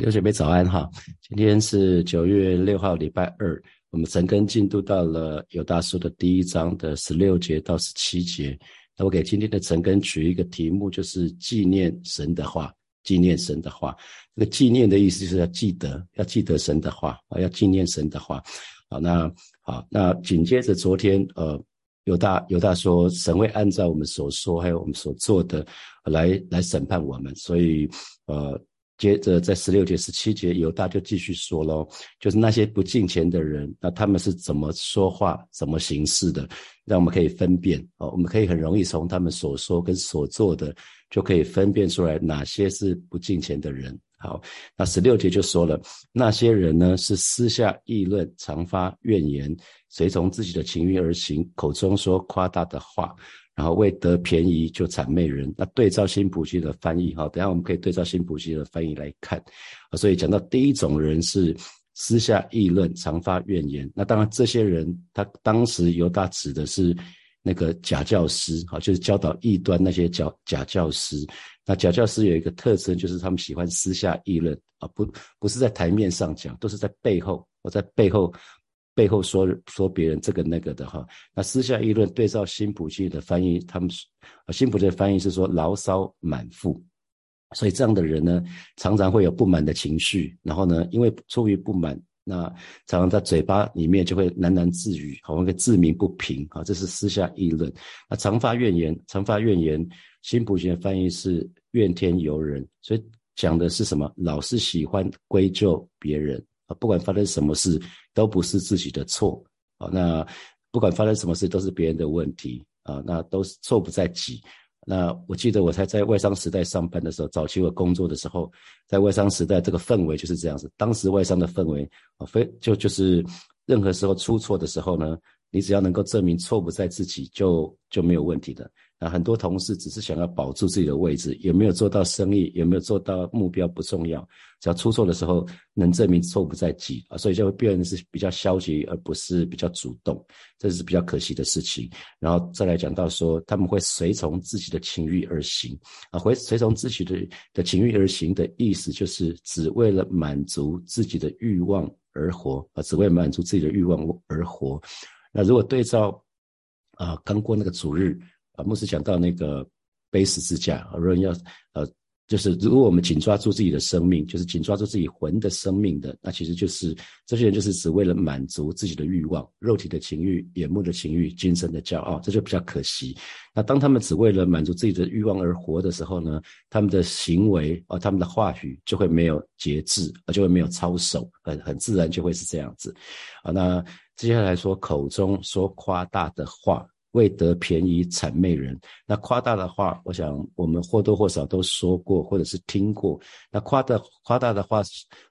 刘姐妹早安哈，今天是九月六号礼拜二，我们陈根进度到了有大书的第一章的十六节到十七节。那我给今天的陈根取一个题目，就是纪念神的话，纪念神的话。这个纪念的意思就是要记得，要记得神的话啊，要纪念神的话。好，那好，那紧接着昨天呃，犹大犹大说神会按照我们所说还有我们所做的来来审判我们，所以呃。接着在十六节、十七节，犹大就继续说喽，就是那些不敬虔的人，那他们是怎么说话、怎么行事的，让我们可以分辨哦。我们可以很容易从他们所说跟所做的，就可以分辨出来哪些是不敬虔的人。好，那十六节就说了，那些人呢是私下议论、常发怨言，随从自己的情欲而行，口中说夸大的话。然后为得便宜就谄媚人，那对照新普西的翻译哈，等下我们可以对照新普西的翻译来看。所以讲到第一种人是私下议论、常发怨言，那当然这些人他当时犹大指的是那个假教师哈，就是教导异端那些假假教师。那假教师有一个特征，就是他们喜欢私下议论啊，不不是在台面上讲，都是在背后我在背后。背后说说别人这个那个的哈，那私下议论对照新普西的翻译，他们新普的翻译是说牢骚满腹，所以这样的人呢，常常会有不满的情绪，然后呢，因为出于不满，那常常在嘴巴里面就会喃喃自语，好像个自鸣不平啊，这是私下议论。那常发怨言，常发怨言，新普西的翻译是怨天尤人，所以讲的是什么？老是喜欢归咎别人啊。不管发生什么事，都不是自己的错啊。那不管发生什么事，都是别人的问题啊。那都是错不在己。那我记得我才在外商时代上班的时候，早期我工作的时候，在外商时代这个氛围就是这样子。当时外商的氛围啊，非就就是任何时候出错的时候呢，你只要能够证明错不在自己，就就没有问题的。那很多同事只是想要保住自己的位置，有没有做到生意，有没有做到目标不重要，只要出错的时候能证明错不在己啊，所以就会变成是比较消极，而不是比较主动，这是比较可惜的事情。然后再来讲到说，他们会随从自己的情欲而行啊，会随从自己的的情欲而行的意思就是只为了满足自己的欲望而活啊，只为满足自己的欲望而活。那如果对照啊，刚过那个主日。啊牧师讲到那个背十字架，有人要呃，就是如果我们紧抓住自己的生命，就是紧抓住自己魂的生命的，那其实就是这些人就是只为了满足自己的欲望、肉体的情欲、眼目的情欲、精神的骄傲，这就比较可惜。那当他们只为了满足自己的欲望而活的时候呢，他们的行为啊，他们的话语就会没有节制，而就会没有操守，很很自然就会是这样子啊。那接下来说口中说夸大的话。为得便宜谄媚人，那夸大的话，我想我们或多或少都说过，或者是听过。那夸大夸大的话，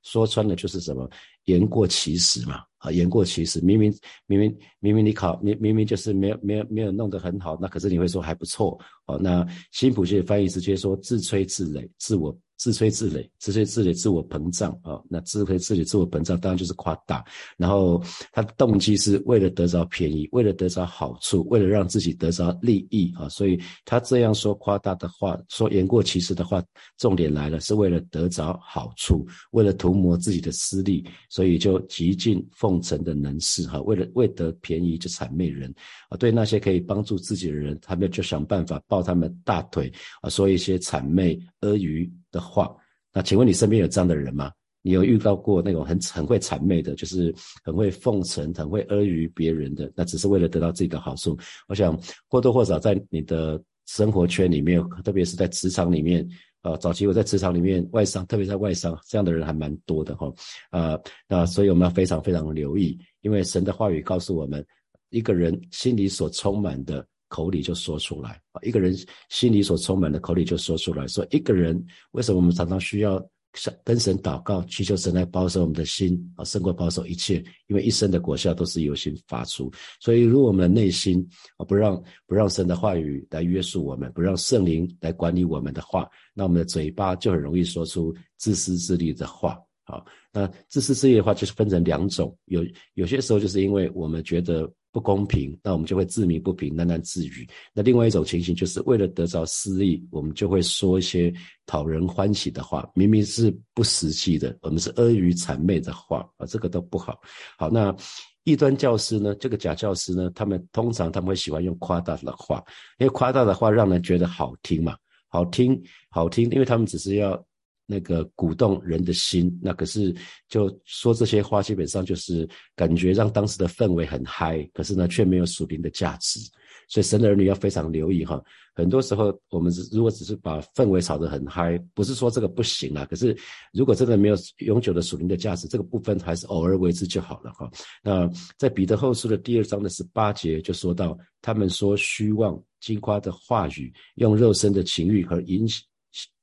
说穿了就是什么？言过其实嘛，啊，言过其实。明明明明明明你考，明明明就是没有没有没有弄得很好，那可是你会说还不错。哦，那新普的翻译直接说自吹自擂，自我。自吹自擂，自吹自擂，自我膨胀啊！那自吹自擂，自我膨胀，当然就是夸大。然后他的动机是为了得着便宜，为了得着好处，为了让自己得着利益啊！所以他这样说夸大的话，说言过其实的话，重点来了，是为了得着好处，为了图谋自己的私利，所以就极尽奉承的能事哈！为了为得便宜就谄媚人啊！对那些可以帮助自己的人，他们就想办法抱他们大腿啊，说一些谄媚阿谀。的话，那请问你身边有这样的人吗？你有遇到过那种很很会谄媚的，就是很会奉承、很会阿谀别人的，那只是为了得到自己的好处？我想或多或少在你的生活圈里面，特别是在职场里面，呃，早期我在职场里面外商，特别在外商这样的人还蛮多的哈，啊，那所以我们要非常非常留意，因为神的话语告诉我们，一个人心里所充满的。口里就说出来啊，一个人心里所充满的口里就说出来。说一个人为什么我们常常需要跟神祷告，祈求神来保守我们的心啊，胜过保守一切？因为一生的果效都是由心发出。所以，如果我们的内心啊不让不让神的话语来约束我们，不让圣灵来管理我们的话，那我们的嘴巴就很容易说出自私自利的话。好，那自私自利的话就是分成两种，有有些时候就是因为我们觉得不公平，那我们就会自鸣不平、喃喃自语。那另外一种情形就是为了得着私利，我们就会说一些讨人欢喜的话，明明是不实际的，我们是阿谀谄媚的话啊，这个都不好。好，那异端教师呢，这个假教师呢，他们通常他们会喜欢用夸大的话，因为夸大的话让人觉得好听嘛，好听好听，因为他们只是要。那个鼓动人的心，那可是就说这些话，基本上就是感觉让当时的氛围很嗨，可是呢却没有属灵的价值。所以神的儿女要非常留意哈。很多时候我们如果只是把氛围炒得很嗨，不是说这个不行啊，可是如果真的没有永久的属灵的价值，这个部分还是偶尔为之就好了哈。那在彼得后书的第二章的十八节就说到，他们说虚妄金夸的话语，用肉身的情欲和引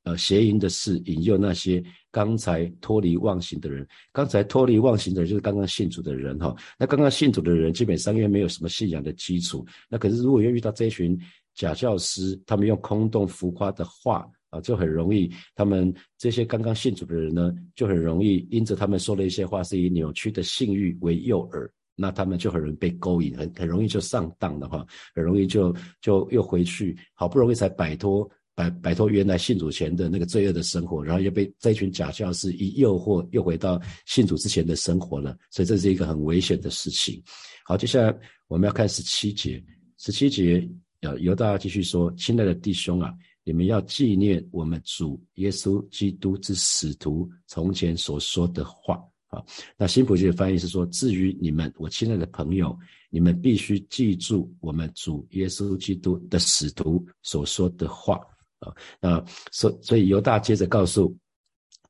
呃，邪淫的事引诱那些刚才脱离妄行的人。刚才脱离妄行的人就是刚刚信主的人哈。那刚刚信主的人基本上因为没有什么信仰的基础，那可是如果又遇到这群假教师，他们用空洞浮夸的话啊，就很容易，他们这些刚刚信主的人呢，就很容易因着他们说的一些话是以扭曲的性欲为诱饵，那他们就很容易被勾引，很很容易就上当的话，很容易就就又回去，好不容易才摆脱。摆摆脱原来信主前的那个罪恶的生活，然后又被这群假教师一诱惑，又回到信主之前的生活了。所以这是一个很危险的事情。好，接下来我们要看十七节。十七节，呃，由大家继续说：“亲爱的弟兄啊，你们要纪念我们主耶稣基督之使徒从前所说的话。”啊，那新普济的翻译是说：“至于你们，我亲爱的朋友，你们必须记住我们主耶稣基督的使徒所说的话。”啊，那所所以犹大接着告诉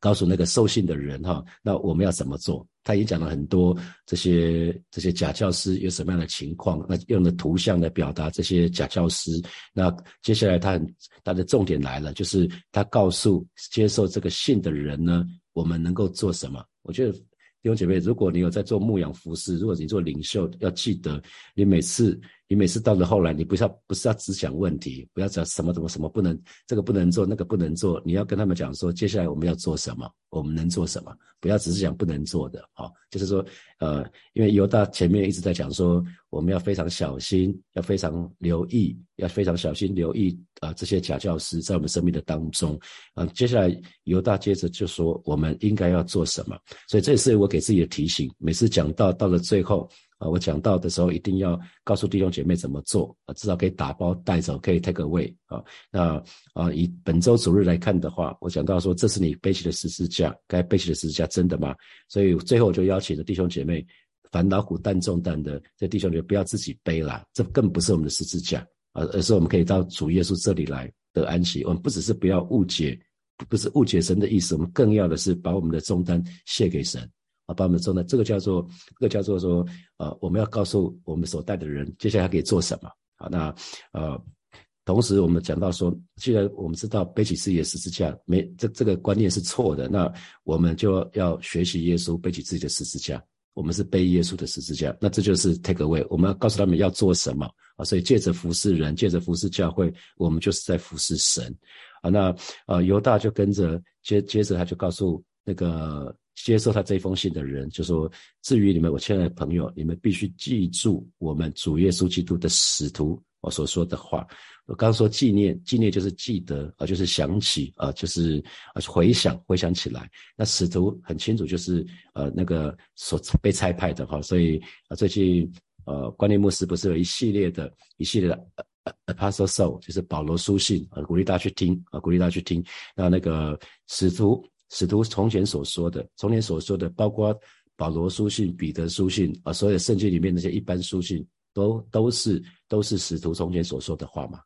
告诉那个受信的人哈，那我们要怎么做？他也讲了很多这些这些假教师有什么样的情况，那用的图像来表达这些假教师。那接下来他很他的重点来了，就是他告诉接受这个信的人呢，我们能够做什么？我觉得弟兄姐妹，如果你有在做牧养服饰，如果你做领袖，要记得你每次。你每次到了后来，你不是要不是要只讲问题，不要讲什么什么什么不能，这个不能做，那个不能做，你要跟他们讲说，接下来我们要做什么，我们能做什么，不要只是讲不能做的，好，就是说，呃，因为犹大前面一直在讲说，我们要非常小心，要非常留意，要非常小心留意啊，这些假教师在我们生命的当中，啊，接下来犹大接着就说，我们应该要做什么，所以这也是我给自己的提醒，每次讲到到了最后。啊，我讲到的时候一定要告诉弟兄姐妹怎么做啊，至少可以打包带走，可以 take away 啊。那啊，以本周主日来看的话，我讲到说，这是你背起的十字架，该背起的十字架真的吗？所以最后我就邀请了弟兄姐妹，烦恼苦担重担的这弟兄姐妹不要自己背了，这更不是我们的十字架啊，而是我们可以到主耶稣这里来得安息。我们不只是不要误解，不是误解神的意思，我们更要的是把我们的重担卸给神。啊，把我们说呢，这个叫做，这个叫做说，呃，我们要告诉我们所带的人，接下来可以做什么。好，那呃，同时我们讲到说，既然我们知道背起自己的十字架，没这这个观念是错的，那我们就要学习耶稣背起自己的十字架。我们是背耶稣的十字架，那这就是 take away。我们要告诉他们要做什么啊？所以借着服侍人，借着服侍教会，我们就是在服侍神。啊，那呃，犹大就跟着接接着他就告诉那个。接受他这封信的人就说：“至于你们，我亲爱的朋友，你们必须记住我们主耶稣基督的使徒我所说的话。我刚说纪念，纪念就是记得啊，就是想起啊，就是啊回想，回想起来。那使徒很清楚，就是呃那个所被差派的哈。所以啊，最近呃，关念牧师不是有一系列的一系列的 Apostle Soul，就是保罗书信啊，鼓励大家去听啊，鼓励大家去听。那那个使徒。”使徒从前所说的，从前所说的，包括保罗书信、彼得书信啊，所有圣经里面那些一般书信，都都是都是使徒从前所说的话嘛。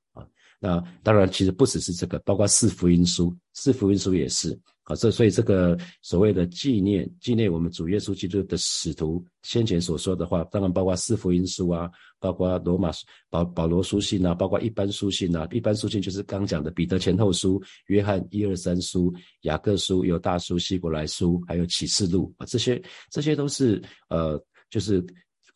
那当然，其实不只是这个，包括四福音书，四福音书也是。啊，这所以这个所谓的纪念纪念我们主耶稣基督的使徒先前所说的话，当然包括四福音书啊，包括罗马书保保罗书信啊，包括一般书信啊，一般书信就是刚讲的彼得前后书、约翰一二三书、雅各书、犹大书、希伯来书，还有启示录啊，这些这些都是呃，就是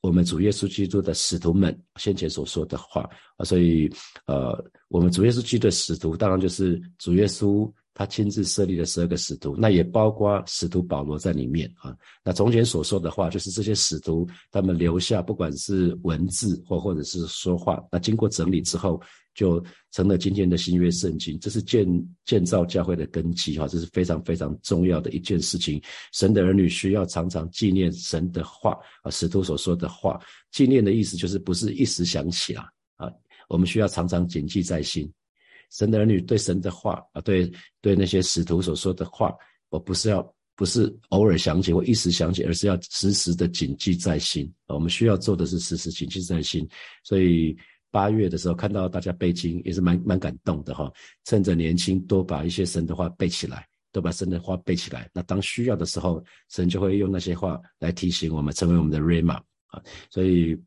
我们主耶稣基督的使徒们先前所说的话啊，所以呃，我们主耶稣基督的使徒，当然就是主耶稣。他亲自设立的十二个使徒，那也包括使徒保罗在里面啊。那从前所说的话，就是这些使徒他们留下，不管是文字或或者是说话，那经过整理之后，就成了今天的新约圣经。这是建建造教会的根基哈，这是非常非常重要的一件事情。神的儿女需要常常纪念神的话啊，使徒所说的话。纪念的意思就是不是一时想起啊啊，我们需要常常谨记在心。神的儿女对神的话啊，对对那些使徒所说的话，我不是要不是偶尔想起或一时想起，而是要时时的谨记在心。我们需要做的是时时谨记在心。所以八月的时候看到大家背经，也是蛮蛮感动的哈。趁着年轻，多把一些神的话背起来，多把神的话背起来。那当需要的时候，神就会用那些话来提醒我们，成为我们的 rama 啊。所以。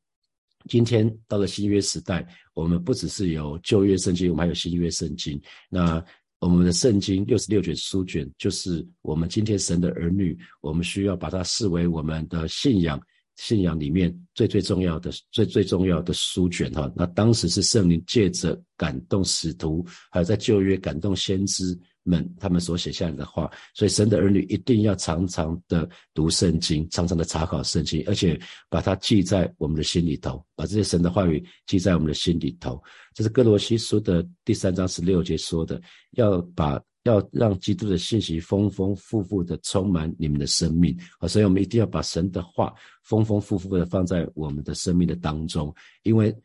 今天到了新约时代，我们不只是有旧约圣经，我们还有新约圣经。那我们的圣经六十六卷书卷，就是我们今天神的儿女，我们需要把它视为我们的信仰，信仰里面最最重要的、最最重要的书卷哈。那当时是圣灵借着感动使徒，还有在旧约感动先知。们他们所写下来的话，所以神的儿女一定要常常的读圣经，常常的查考圣经，而且把它记在我们的心里头，把这些神的话语记在我们的心里头。这是哥罗西书的第三章十六节说的，要把要让基督的信息丰丰富富的充满你们的生命啊！所以我们一定要把神的话丰丰富富的放在我们的生命的当中，因为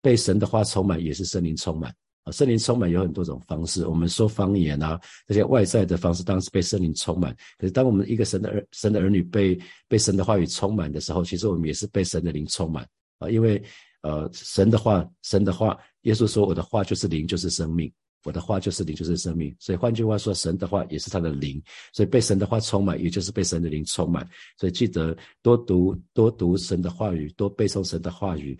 被神的话充满也是圣灵充满。啊，圣灵充满有很多种方式。我们说方言啊，这些外在的方式，当然是被圣灵充满。可是，当我们一个神的儿、神的儿女被被神的话语充满的时候，其实我们也是被神的灵充满啊。因为，呃，神的话，神的话，耶稣说：“我的话就是灵，就是生命；我的话就是灵，就是生命。”所以，换句话说，神的话也是他的灵。所以，被神的话充满，也就是被神的灵充满。所以，记得多读、多读神的话语，多背诵神的话语。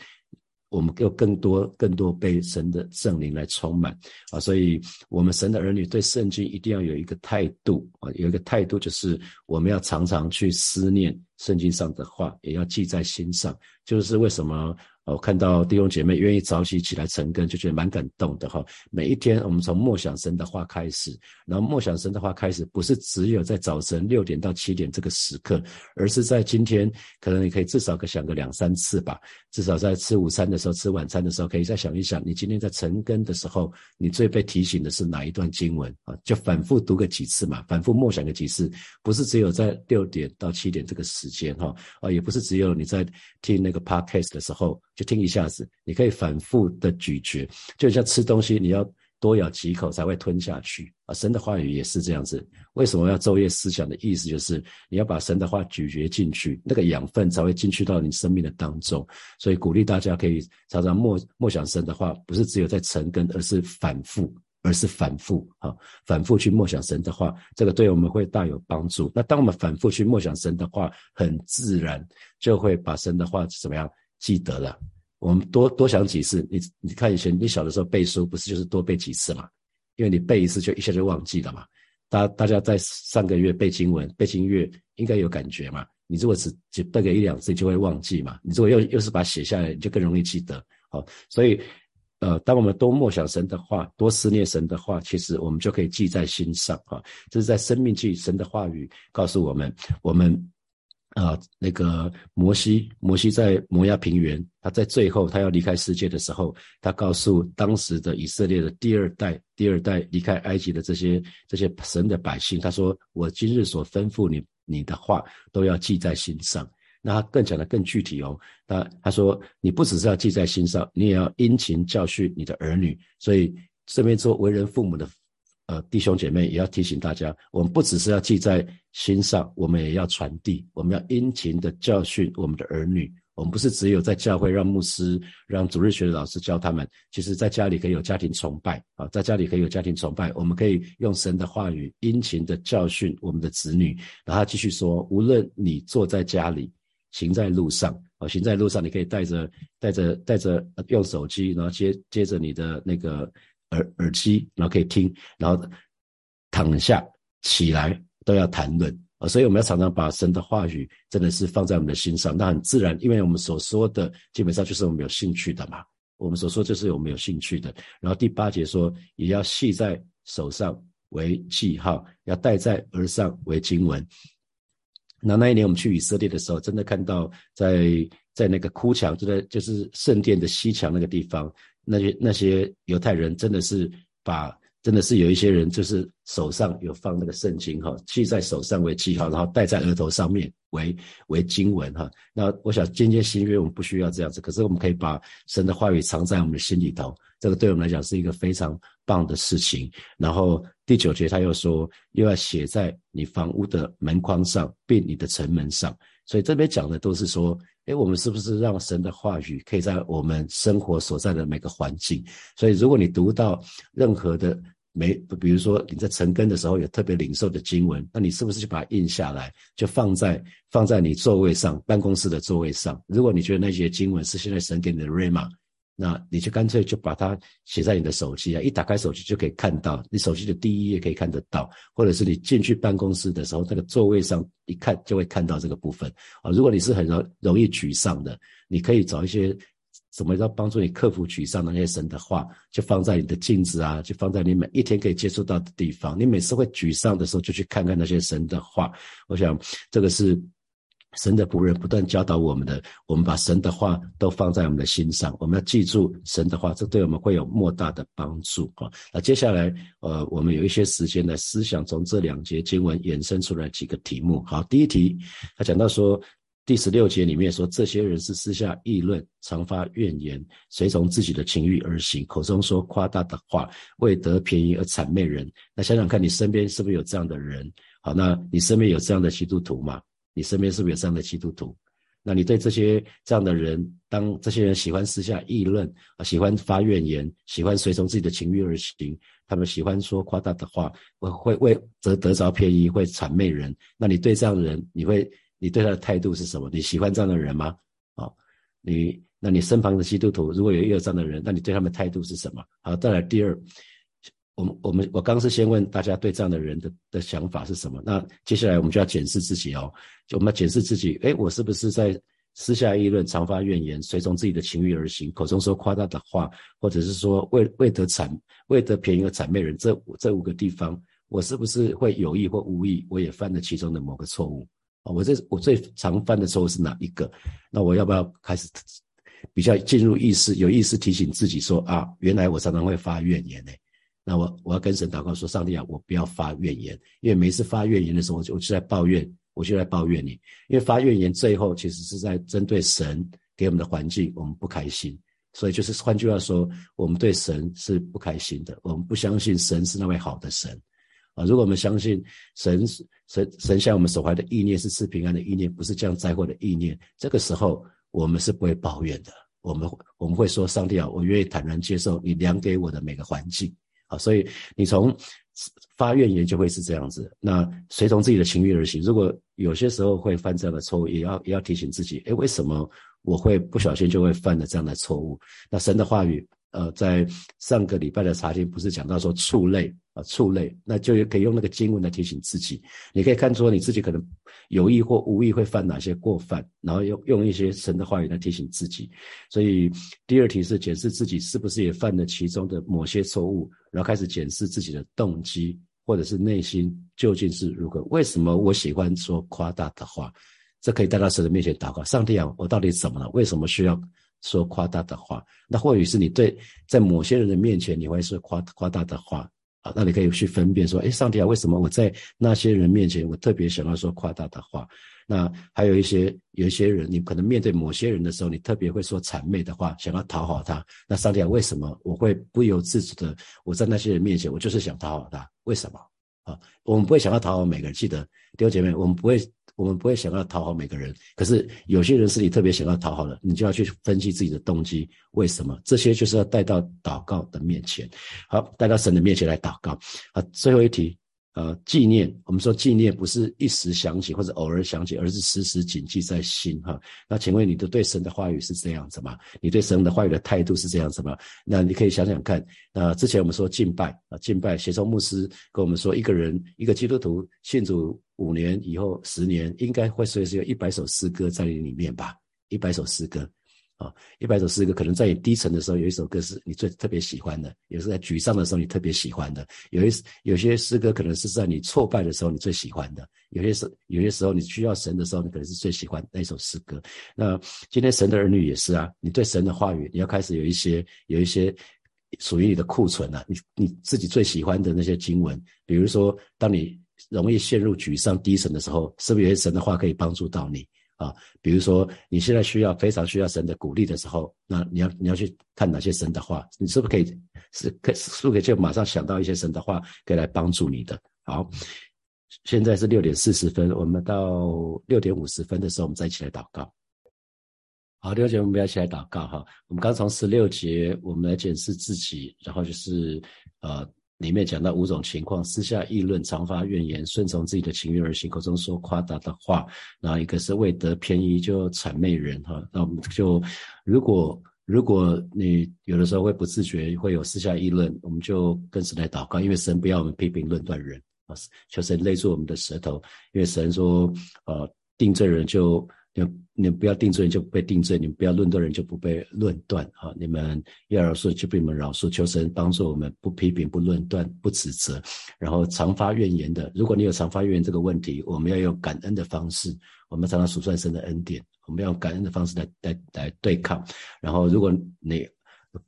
我们有更多、更多被神的圣灵来充满啊！所以，我们神的儿女对圣经一定要有一个态度啊，有一个态度就是我们要常常去思念圣经上的话，也要记在心上。就是为什么？我看到弟兄姐妹愿意早起起来成根，就觉得蛮感动的哈。每一天，我们从默想神的话开始，然后默想神的话开始，不是只有在早晨六点到七点这个时刻，而是在今天，可能你可以至少可想个两三次吧。至少在吃午餐的时候、吃晚餐的时候，可以再想一想，你今天在成根的时候，你最被提醒的是哪一段经文啊？就反复读个几次嘛，反复默想个几次，不是只有在六点到七点这个时间哈啊，也不是只有你在听那个 podcast 的时候。就听一下子，你可以反复的咀嚼，就像吃东西，你要多咬几口才会吞下去啊。神的话语也是这样子。为什么要昼夜思想的意思，就是你要把神的话咀嚼进去，那个养分才会进去到你生命的当中。所以鼓励大家可以常常默默想神的话，不是只有在成根，而是反复，而是反复啊，反复去默想神的话，这个对我们会大有帮助。那当我们反复去默想神的话，很自然就会把神的话怎么样？记得了，我们多多想几次。你你看以前你小的时候背书，不是就是多背几次嘛？因为你背一次就一下就忘记了嘛。大大家在上个月背经文、背经月，应该有感觉嘛？你如果只只背个一两次，就会忘记嘛。你如果又又是把它写下来，你就更容易记得。好，所以呃，当我们多默想神的话，多思念神的话，其实我们就可以记在心上啊。这是在生命记神的话语告诉我们，我们。啊，那个摩西，摩西在摩亚平原，他在最后他要离开世界的时候，他告诉当时的以色列的第二代、第二代离开埃及的这些这些神的百姓，他说：“我今日所吩咐你你的话，都要记在心上。”那他更讲的更具体哦，他他说：“你不只是要记在心上，你也要殷勤教训你的儿女。”所以这边做为人父母的。呃，弟兄姐妹也要提醒大家，我们不只是要记在心上，我们也要传递，我们要殷勤的教训我们的儿女。我们不是只有在教会让牧师、让主日学的老师教他们，其实在家里可以有家庭崇拜啊，在家里可以有家庭崇拜。我们可以用神的话语殷勤的教训我们的子女。然后继续说，无论你坐在家里，行在路上，啊，行在路上，你可以带着带着带着用手机，然后接接着你的那个。耳耳机，然后可以听，然后躺下起来都要谈论啊，所以我们要常常把神的话语真的是放在我们的心上，那很自然，因为我们所说的基本上就是我们有兴趣的嘛，我们所说就是我们有兴趣的。然后第八节说，也要系在手上，为记号，要戴在额上为经文。那那一年我们去以色列的时候，真的看到在在那个哭墙，就在就是圣殿的西墙那个地方，那些那些犹太人真的是把。真的是有一些人，就是手上有放那个圣经哈，系在手上为记号，然后戴在额头上面为为经文哈。那我想今天新约我们不需要这样子，可是我们可以把神的话语藏在我们的心里头，这个对我们来讲是一个非常棒的事情。然后第九节他又说，又要写在你房屋的门框上，并你的城门上。所以这边讲的都是说。诶，我们是不是让神的话语可以在我们生活所在的每个环境？所以，如果你读到任何的没，比如说你在成根的时候有特别领受的经文，那你是不是就把它印下来，就放在放在你座位上、办公室的座位上？如果你觉得那些经文是现在神给你的瑞玛。那你就干脆就把它写在你的手机啊，一打开手机就可以看到，你手机的第一页可以看得到，或者是你进去办公室的时候，那个座位上一看就会看到这个部分啊。如果你是很容容易沮丧的，你可以找一些什么样帮助你克服沮丧的那些神的话，就放在你的镜子啊，就放在你每一天可以接触到的地方。你每次会沮丧的时候，就去看看那些神的话。我想这个是。神的仆人不断教导我们的，我们把神的话都放在我们的心上，我们要记住神的话，这对我们会有莫大的帮助啊！那接下来，呃，我们有一些时间来思想，从这两节经文衍生出来几个题目。好，第一题，他讲到说，第十六节里面说，这些人是私下议论，常发怨言，随从自己的情欲而行，口中说夸大的话，为得便宜而谄媚人。那想想看你身边是不是有这样的人？好，那你身边有这样的基督徒吗？你身边是不是有这样的基督徒？那你对这些这样的人，当这些人喜欢私下议论啊，喜欢发怨言，喜欢随从自己的情欲而行，他们喜欢说夸大的话，会会为得得着便宜，会谄媚人。那你对这样的人，你会你对他的态度是什么？你喜欢这样的人吗？啊，你那你身旁的基督徒如果有一个这样的人，那你对他们态度是什么？好，再来第二。我们我们我刚是先问大家对这样的人的的想法是什么？那接下来我们就要检视自己哦，就我们要检视自己，哎，我是不是在私下议论、常发怨言、随从自己的情欲而行、口中说夸大的话，或者是说为为得谄为得便宜而谄媚人？这这五个地方，我是不是会有意或无意，我也犯了其中的某个错误啊？我这我最常犯的错误是哪一个？那我要不要开始比较进入意识，有意识提醒自己说啊，原来我常常会发怨言呢？那我我要跟神祷告说，上帝啊，我不要发怨言，因为每次发怨言的时候，我就我就在抱怨，我就在抱怨你，因为发怨言最后其实是在针对神给我们的环境，我们不开心，所以就是换句话说，我们对神是不开心的，我们不相信神是那位好的神啊。如果我们相信神神神向我们所怀的意念是赐平安的意念，不是降灾祸的意念，这个时候我们是不会抱怨的，我们我们会说，上帝啊，我愿意坦然接受你量给我的每个环境。啊，所以你从发怨言就会是这样子。那随从自己的情欲而行，如果有些时候会犯这样的错误，也要也要提醒自己，哎，为什么我会不小心就会犯了这样的错误？那神的话语。呃，在上个礼拜的查经不是讲到说畜类啊，触类，那就可以用那个经文来提醒自己。你可以看出你自己可能有意或无意会犯哪些过犯，然后用用一些神的话语来提醒自己。所以第二题是检视自己是不是也犯了其中的某些错误，然后开始检视自己的动机或者是内心究竟是如何。为什么我喜欢说夸大的话？这可以带到神的面前祷告。上帝啊，我到底怎么了？为什么需要？说夸大的话，那或许是你对在某些人的面前你会说夸夸大的话啊，那你可以去分辨说，哎，上帝啊，为什么我在那些人面前我特别想要说夸大的话？那还有一些有一些人，你可能面对某些人的时候，你特别会说谄媚的话，想要讨好他。那上帝啊，为什么我会不由自主的我在那些人面前，我就是想讨好他？为什么啊？我们不会想要讨好每个人，记得弟兄姐妹，我们不会。我们不会想要讨好每个人，可是有些人是你特别想要讨好的，你就要去分析自己的动机，为什么？这些就是要带到祷告的面前，好，带到神的面前来祷告。啊，最后一题。呃，纪念，我们说纪念不是一时想起或者偶尔想起，而是时时谨记在心哈。那请问你的对神的话语是这样子吗？你对神的话语的态度是这样子吗？那你可以想想看。那之前我们说敬拜啊，敬拜，协中牧师跟我们说，一个人一个基督徒信主五年以后，十年应该会随时有一百首诗歌在你里面吧？一百首诗歌。啊，一百首诗歌可能在你低沉的时候，有一首歌是你最特别喜欢的；，也是在沮丧的时候，你特别喜欢的；，有一有些诗歌可能是在你挫败的时候，你最喜欢的；，有些时有些时候你需要神的时候，你可能是最喜欢那一首诗歌。那今天神的儿女也是啊，你对神的话语，你要开始有一些有一些属于你的库存啊，你你自己最喜欢的那些经文，比如说，当你容易陷入沮丧低沉的时候，是不是有些神的话可以帮助到你？啊，比如说你现在需要非常需要神的鼓励的时候，那你要你要去看哪些神的话，你是不是可以是可是不是可以就马上想到一些神的话，可以来帮助你的？好，现在是六点四十分，我们到六点五十分的时候，我们再一起来祷告。好，六节我们要一起来祷告哈。我们刚从十六节，我们来检视自己，然后就是呃。里面讲到五种情况：私下议论、常发怨言、顺从自己的情欲而行、口中说夸大的话。然后一个是为得便宜就谄媚人哈。那我们就如果如果你有的时候会不自觉会有私下议论，我们就跟神来祷告，因为神不要我们批评论断人啊，求神勒住我们的舌头，因为神说呃定罪人就。你你不要定罪就被定罪，你们不要论断人就不被论断啊！你们要饶恕就被你们饶恕，求神帮助我们，不批评、不论断、不指责，然后常发怨言的。如果你有常发怨言这个问题，我们要用感恩的方式，我们常常数算神的恩典，我们要用感恩的方式来来来对抗。然后如果你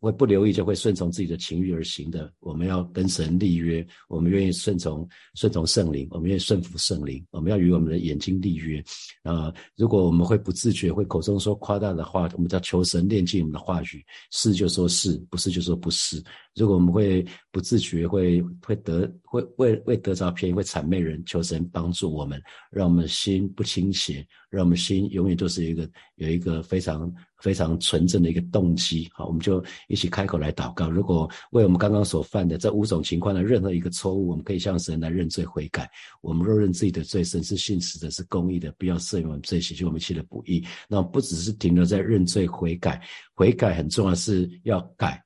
会不留意就会顺从自己的情欲而行的，我们要跟神立约，我们愿意顺从顺从圣灵，我们愿意顺服圣灵，我们要与我们的眼睛立约。啊，如果我们会不自觉会口中说夸大的话，我们叫求神炼净我们的话语，是就说是不是就说不是。如果我们会不自觉会会得会为为得着便宜会谄媚人，求神帮助我们，让我们心不倾斜，让我们心永远都是一个有一个非常非常纯正的一个动机。好，我们就一起开口来祷告。如果为我们刚刚所犯的这五种情况的任何一个错误，我们可以向神来认罪悔改。我们若认自己的罪，神是信实的，是公义的，不要赦免我们罪，洗去我们一切的不义。那不只是停留在认罪悔改，悔改很重要，是要改。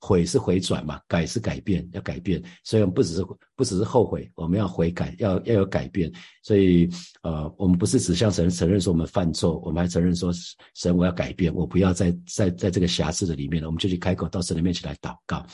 悔是回转嘛，改是改变，要改变，所以我们不只是不只是后悔，我们要悔改，要要有改变。所以，呃，我们不是只向神承认说我们犯错，我们还承认说神我要改变，我不要再在在这个瑕疵的里面了。我们就去开口到神的面前来祷告。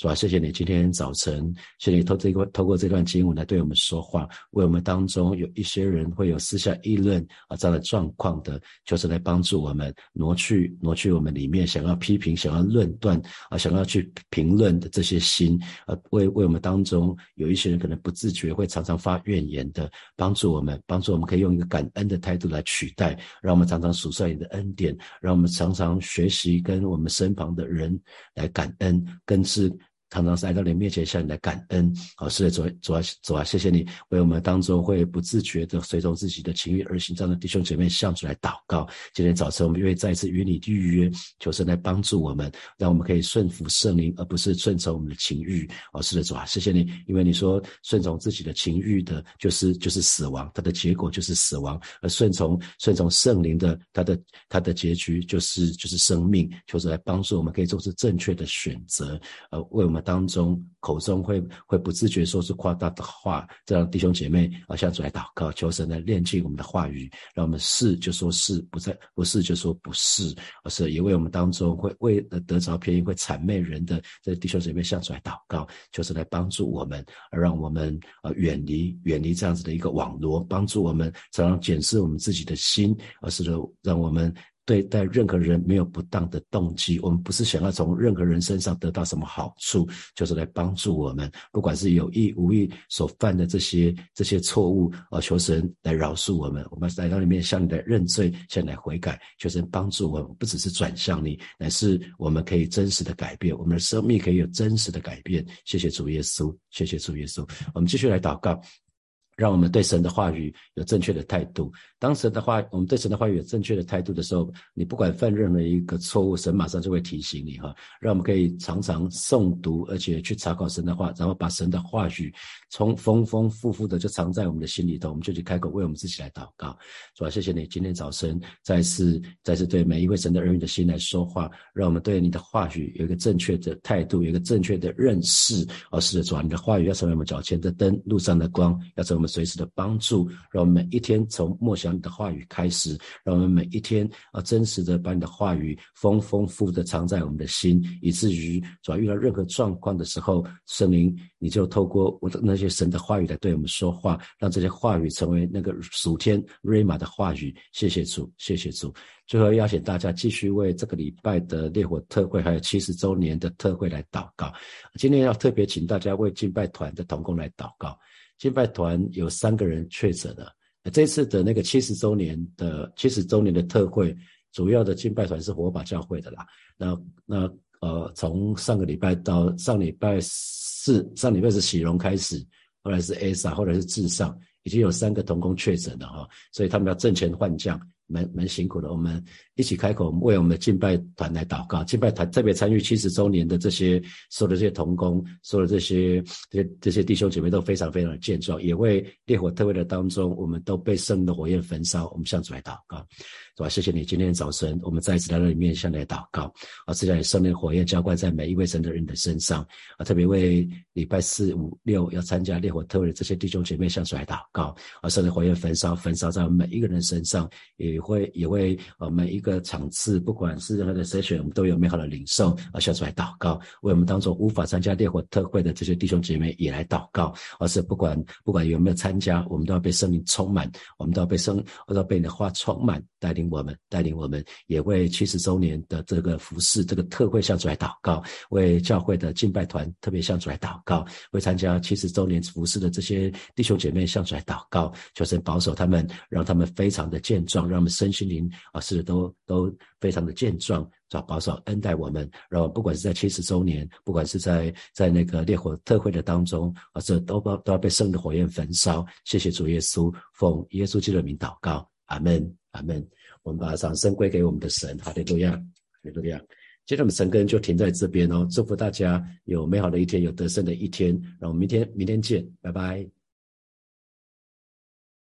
是吧？谢谢你今天早晨，谢谢你透这个透过这段经文来对我们说话，为我们当中有一些人会有私下议论啊这样的状况的，就是来帮助我们挪去挪去我们里面想要批评、想要论断啊、想要去评论的这些心啊，为为我们当中有一些人可能不自觉会常常发怨言的，帮助我们，帮助我们可以用一个感恩的态度来取代，让我们常常数算你的恩典，让我们常常学习跟我们身旁的人来感恩，更是。常常是来到你面前向你来感恩，好，是的，主主啊主啊，谢谢你为我们当中会不自觉的随从自己的情欲而行这样的弟兄姐妹向主来祷告。今天早晨我们愿意再次与你预约，求神来帮助我们，让我们可以顺服圣灵，而不是顺从我们的情欲。哦，是的，主啊，谢谢你，因为你说顺从自己的情欲的，就是就是死亡，它的结果就是死亡；而顺从顺从圣灵的，它的它的结局就是就是生命。求神来帮助我们，可以做出正确的选择，呃，为我们。当中口中会会不自觉说出夸大的话，这样弟兄姐妹啊，向主来祷告，求神来炼净我们的话语，让我们是就说是，不在不是就说不是，而是也为我们当中会为了得着便宜会谄媚人的这弟兄姐妹向主来祷告，求神来帮助我们，而让我们啊远离远离这样子的一个网络，帮助我们常常检视我们自己的心，而是说让我们。对待任何人没有不当的动机，我们不是想要从任何人身上得到什么好处，就是来帮助我们，不管是有意无意所犯的这些这些错误，啊，求神来饶恕我们，我们来到里面向你来认罪，向你来悔改，求神帮助我们，不只是转向你，乃是我们可以真实的改变，我们的生命可以有真实的改变。谢谢主耶稣，谢谢主耶稣，我们继续来祷告。让我们对神的话语有正确的态度。当神的话，我们对神的话语有正确的态度的时候，你不管犯任何一个错误，神马上就会提醒你哈。让我们可以常常诵读，而且去查考神的话，然后把神的话语从丰丰富富的就藏在我们的心里头。我们就去开口为我们自己来祷告，主啊，谢谢你今天早晨再次再次对每一位神的儿女的心来说话，让我们对你的话语有一个正确的态度，有一个正确的认识。而是主啊，你的话语要成为我们脚前的灯，路上的光，要成为我们。随时的帮助，让我们每一天从默想你的话语开始，让我们每一天啊真实的把你的话语丰丰富的藏在我们的心，以至于主要遇到任何状况的时候，圣灵你就透过我的那些神的话语来对我们说话，让这些话语成为那个属天瑞玛的话语。谢谢主，谢谢主。最后邀请大家继续为这个礼拜的烈火特会，还有七十周年的特会来祷告。今天要特别请大家为敬拜团的同工来祷告。敬拜团有三个人确诊了。这次的那个七十周年的七十周年的特会，主要的敬拜团是火把教会的啦。那那呃，从上个礼拜到上礼拜四，上礼拜是喜荣开始，后来是 ASA，，后来是至上，已经有三个同工确诊了哈，所以他们要挣钱换将。蛮蛮辛苦的，我们一起开口为我们的敬拜团来祷告。敬拜团特别参与七十周年的这些所有的这些童工，所有的这些这些这些弟兄姐妹都非常非常的健壮，也为烈火特会的当中，我们都被圣的火焰焚烧。我们向主来祷告。是吧？谢谢你，今天早晨我们再一次来到你面向来祷告，啊，这样圣灵火焰浇灌在每一位神的人的身上，啊，特别为礼拜四、五、六要参加烈火特会的这些弟兄姐妹向主来祷告，啊，圣灵火焰焚烧，焚烧在每一个人身上，也会也会呃，每一个场次，不管是任何的筛选，我们都有美好的领受，而下出来祷告，为我们当中无法参加烈火特会的这些弟兄姐妹也来祷告，而是不管不管有没有参加，我们都要被生命充满，我们都要被圣，都要被你的话充满，带领。我们带领我们，也为七十周年的这个服饰、这个特会向主来祷告；为教会的敬拜团特别向主来祷告；为参加七十周年服饰的这些弟兄姐妹向主来祷告。求神保守他们，让他们非常的健壮，让他们身心灵啊是都都非常的健壮。找保守恩待我们，然后不管是在七十周年，不管是在在那个烈火特会的当中啊，这都都都要被圣的火焰焚烧。谢谢主耶稣，奉耶稣基督的名祷告，阿门，阿门。我们把掌声归给我们的神，哈利路亚，哈利路亚。今天我们神根就停在这边哦，祝福大家有美好的一天，有得胜的一天。让我们明天明天见，拜拜。